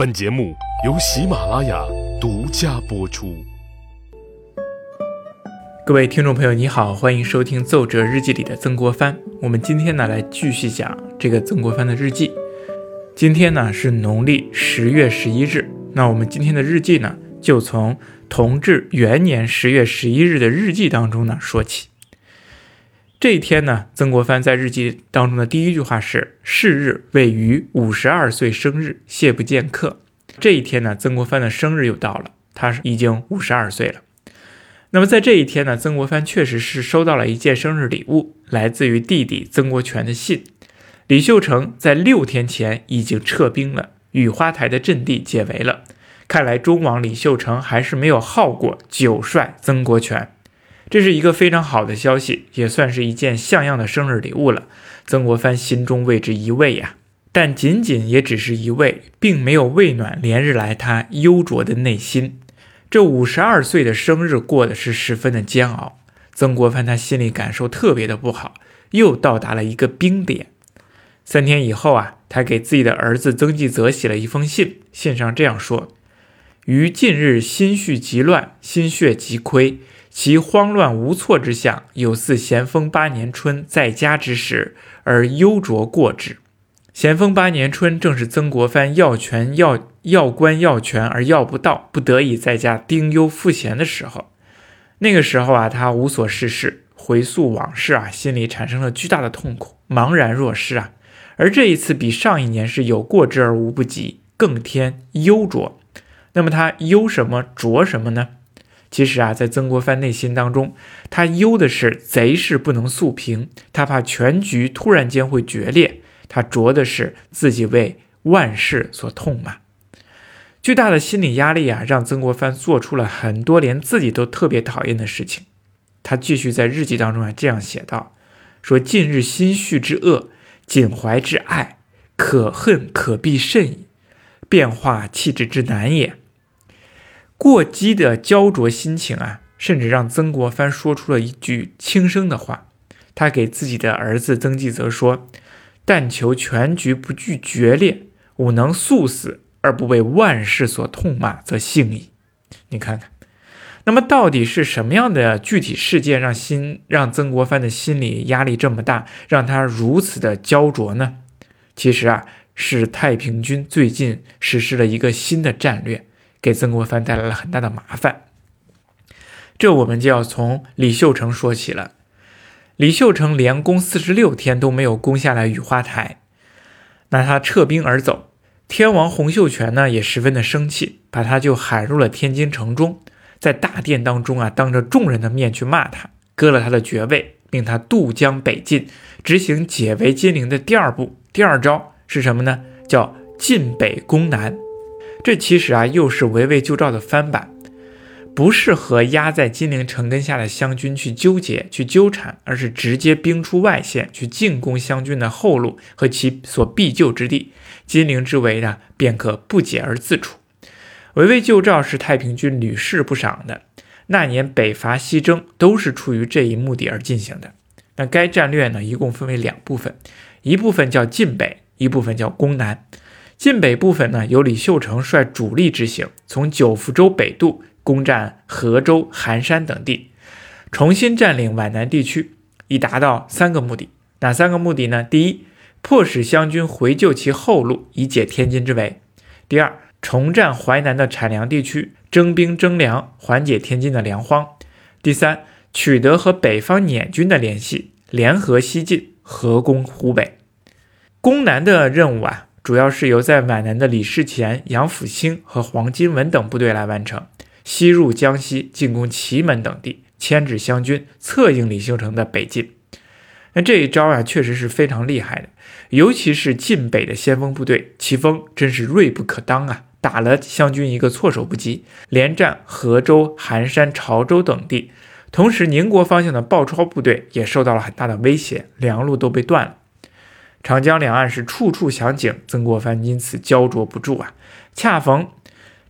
本节目由喜马拉雅独家播出。各位听众朋友，你好，欢迎收听《奏折日记》里的曾国藩。我们今天呢，来继续讲这个曾国藩的日记。今天呢是农历十月十一日，那我们今天的日记呢，就从同治元年十月十一日的日记当中呢说起。这一天呢，曾国藩在日记当中的第一句话是：“是日为于五十二岁生日，谢不见客。”这一天呢，曾国藩的生日又到了，他已经五十二岁了。那么在这一天呢，曾国藩确实是收到了一件生日礼物，来自于弟弟曾国荃的信。李秀成在六天前已经撤兵了，雨花台的阵地解围了。看来忠王李秀成还是没有耗过九帅曾国荃。这是一个非常好的消息，也算是一件像样的生日礼物了。曾国藩心中为之一慰呀，但仅仅也只是一慰，并没有慰暖连日来他忧灼的内心。这五十二岁的生日过得是十分的煎熬，曾国藩他心里感受特别的不好，又到达了一个冰点。三天以后啊，他给自己的儿子曾纪泽写了一封信，信上这样说：“于近日心绪极乱，心血极亏。”其慌乱无措之象，有似咸丰八年春在家之时，而忧灼过之。咸丰八年春正是曾国藩要权要要官要权而要不到，不得已在家丁忧赋闲的时候。那个时候啊，他无所事事，回溯往事啊，心里产生了巨大的痛苦，茫然若失啊。而这一次比上一年是有过之而无不及，更添忧灼。那么他忧什么灼什么呢？其实啊，在曾国藩内心当中，他忧的是贼势不能速平，他怕全局突然间会决裂；他着的是自己为万世所痛骂。巨大的心理压力啊，让曾国藩做出了很多连自己都特别讨厌的事情。他继续在日记当中啊这样写道：“说近日心绪之恶，襟怀之爱，可恨可避甚矣，变化气质之难也。”过激的焦灼心情啊，甚至让曾国藩说出了一句轻声的话。他给自己的儿子曾纪泽说：“但求全局不惧决裂，吾能速死而不为万世所痛骂，则幸矣。”你看看，那么到底是什么样的具体事件让心让曾国藩的心理压力这么大，让他如此的焦灼呢？其实啊，是太平军最近实施了一个新的战略。给曾国藩带来了很大的麻烦，这我们就要从李秀成说起了。李秀成连攻四十六天都没有攻下来雨花台，那他撤兵而走。天王洪秀全呢也十分的生气，把他就喊入了天津城中，在大殿当中啊，当着众人的面去骂他，割了他的爵位，命他渡江北进，执行解围金陵的第二步。第二招是什么呢？叫进北攻南。这其实啊，又是围魏救赵的翻版，不是和压在金陵城根下的湘军去纠结、去纠缠，而是直接兵出外线去进攻湘军的后路和其所必救之地，金陵之围呢，便可不解而自处。围魏救赵是太平军屡试不赏的，那年北伐西征都是出于这一目的而进行的。那该战略呢，一共分为两部分，一部分叫进北，一部分叫攻南。晋北部分呢，由李秀成率主力执行，从九福州北渡，攻占河州、寒山等地，重新占领皖南地区，以达到三个目的。哪三个目的呢？第一，迫使湘军回救其后路，以解天津之围；第二，重占淮南的产粮地区，征兵征粮，缓解天津的粮荒；第三，取得和北方捻军的联系，联合西进，合攻湖北。攻南的任务啊。主要是由在皖南的李世乾、杨辅兴和黄金文等部队来完成，西入江西，进攻祁门等地，牵制湘军，策应李秀成的北进。那这一招啊，确实是非常厉害的，尤其是晋北的先锋部队，祁峰真是锐不可当啊，打了湘军一个措手不及，连战河州、含山、潮州等地。同时，宁国方向的鲍超部队也受到了很大的威胁，粮路都被断了。长江两岸是处处响警，曾国藩因此焦灼不住啊。恰逢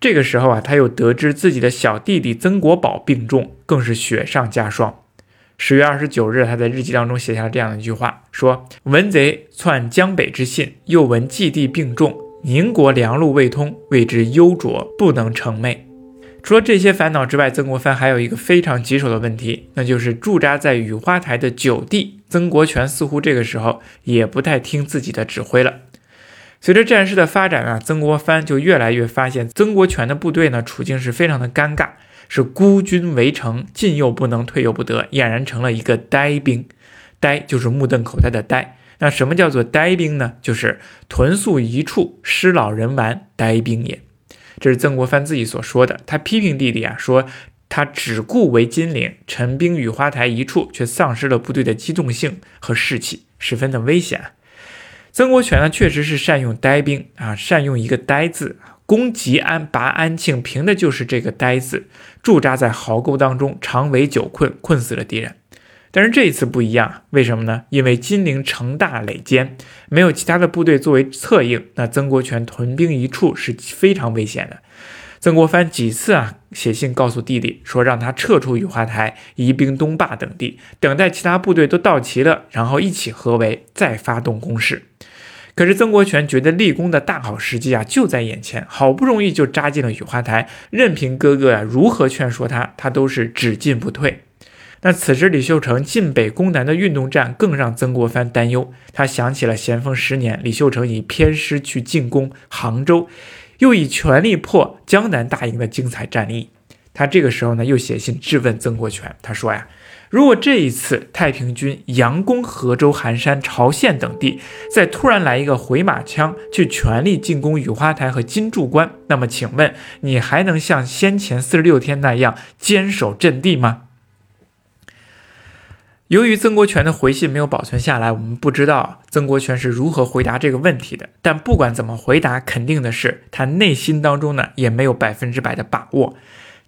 这个时候啊，他又得知自己的小弟弟曾国宝病重，更是雪上加霜。十月二十九日，他在日记当中写下了这样一句话：说闻贼窜江北之信，又闻继弟病重，宁国粮路未通，谓之忧灼，不能成寐。除了这些烦恼之外，曾国藩还有一个非常棘手的问题，那就是驻扎在雨花台的九弟曾国荃似乎这个时候也不太听自己的指挥了。随着战事的发展啊，曾国藩就越来越发现曾国荃的部队呢处境是非常的尴尬，是孤军围城，进又不能，退又不得，俨然成了一个呆兵。呆就是目瞪口呆的呆。那什么叫做呆兵呢？就是屯宿一处，失老人玩，呆兵也。这是曾国藩自己所说的。他批评弟弟啊，说他只顾为金陵，陈兵雨花台一处，却丧失了部队的机动性和士气，十分的危险。曾国荃呢，确实是善用呆兵啊，善用一个呆字，攻吉安、拔安庆，凭的就是这个呆字，驻扎在壕沟当中，长围久困，困死了敌人。但是这一次不一样，为什么呢？因为金陵城大垒坚，没有其他的部队作为策应，那曾国荃屯兵一处是非常危险的。曾国藩几次啊写信告诉弟弟，说让他撤出雨花台、移兵东坝等地，等待其他部队都到齐了，然后一起合围，再发动攻势。可是曾国荃觉得立功的大好时机啊就在眼前，好不容易就扎进了雨花台，任凭哥哥啊如何劝说他，他都是只进不退。那此时李秀成进北攻南的运动战更让曾国藩担忧。他想起了咸丰十年，李秀成以偏师去进攻杭州，又以全力破江南大营的精彩战役。他这个时候呢，又写信质问曾国荃。他说呀，如果这一次太平军佯攻河州、寒山、朝县等地，再突然来一个回马枪去全力进攻雨花台和金柱关，那么请问你还能像先前四十六天那样坚守阵地吗？由于曾国荃的回信没有保存下来，我们不知道曾国荃是如何回答这个问题的。但不管怎么回答，肯定的是他内心当中呢也没有百分之百的把握。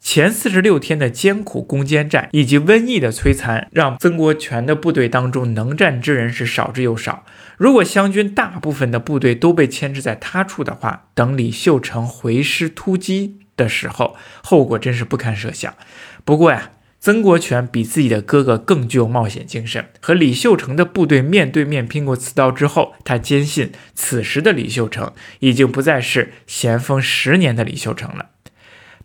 前四十六天的艰苦攻坚战以及瘟疫的摧残，让曾国荃的部队当中能战之人是少之又少。如果湘军大部分的部队都被牵制在他处的话，等李秀成回师突击的时候，后果真是不堪设想。不过呀。曾国荃比自己的哥哥更具有冒险精神。和李秀成的部队面对面拼过刺刀之后，他坚信此时的李秀成已经不再是咸丰十年的李秀成了。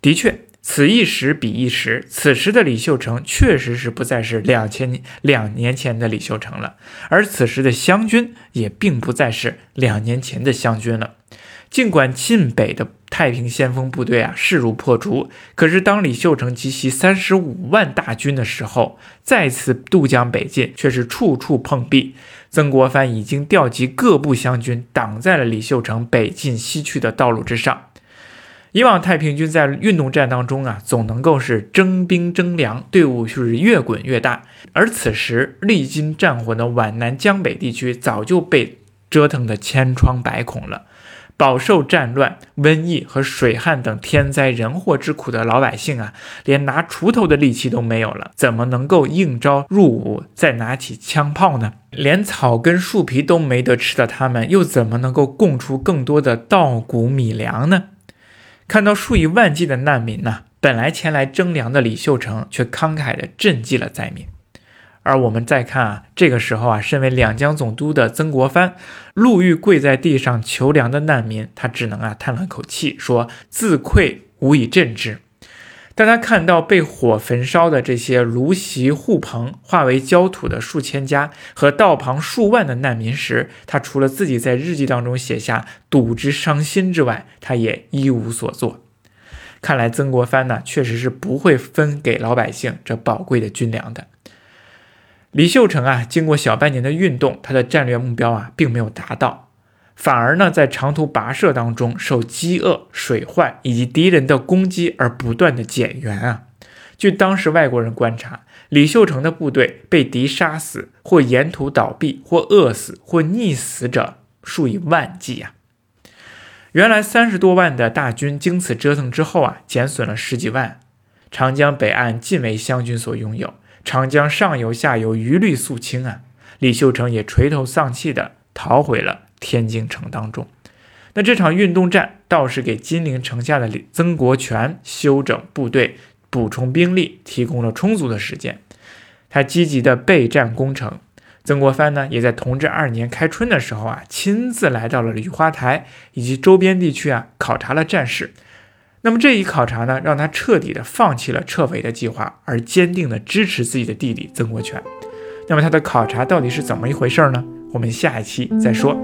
的确，此一时彼一时，此时的李秀成确实是不再是两千两年前的李秀成了，而此时的湘军也并不再是两年前的湘军了。尽管晋北的太平先锋部队啊势如破竹，可是当李秀成集齐三十五万大军的时候，再次渡江北进，却是处处碰壁。曾国藩已经调集各部湘军，挡在了李秀成北进西去的道路之上。以往太平军在运动战当中啊，总能够是征兵征粮，队伍是越滚越大。而此时历经战火的皖南江北地区，早就被折腾得千疮百孔了。饱受战乱、瘟疫和水旱等天灾人祸之苦的老百姓啊，连拿锄头的力气都没有了，怎么能够应招入伍，再拿起枪炮呢？连草根树皮都没得吃的他们，又怎么能够供出更多的稻谷米粮呢？看到数以万计的难民呢，本来前来征粮的李秀成却慷慨地赈济了灾民。而我们再看啊，这个时候啊，身为两江总督的曾国藩，路遇跪在地上求粮的难民，他只能啊叹了口气，说自愧无以振之。当他看到被火焚烧的这些芦席户棚化为焦土的数千家和道旁数万的难民时，他除了自己在日记当中写下睹之伤心之外，他也一无所作。看来曾国藩呢，确实是不会分给老百姓这宝贵的军粮的。李秀成啊，经过小半年的运动，他的战略目标啊，并没有达到，反而呢，在长途跋涉当中，受饥饿、水患以及敌人的攻击而不断的减员啊。据当时外国人观察，李秀成的部队被敌杀死，或沿途倒闭，或饿死，或溺死者数以万计啊。原来三十多万的大军经此折腾之后啊，减损了十几万，长江北岸尽为湘军所拥有。长江上游、下游一律肃清啊！李秀成也垂头丧气地逃回了天津城当中。那这场运动战倒是给金陵城下的曾国荃休整部队、补充兵力提供了充足的时间。他积极的备战攻城，曾国藩呢，也在同治二年开春的时候啊，亲自来到了雨花台以及周边地区啊，考察了战事。那么这一考察呢，让他彻底的放弃了撤围的计划，而坚定的支持自己的弟弟曾国荃。那么他的考察到底是怎么一回事呢？我们下一期再说。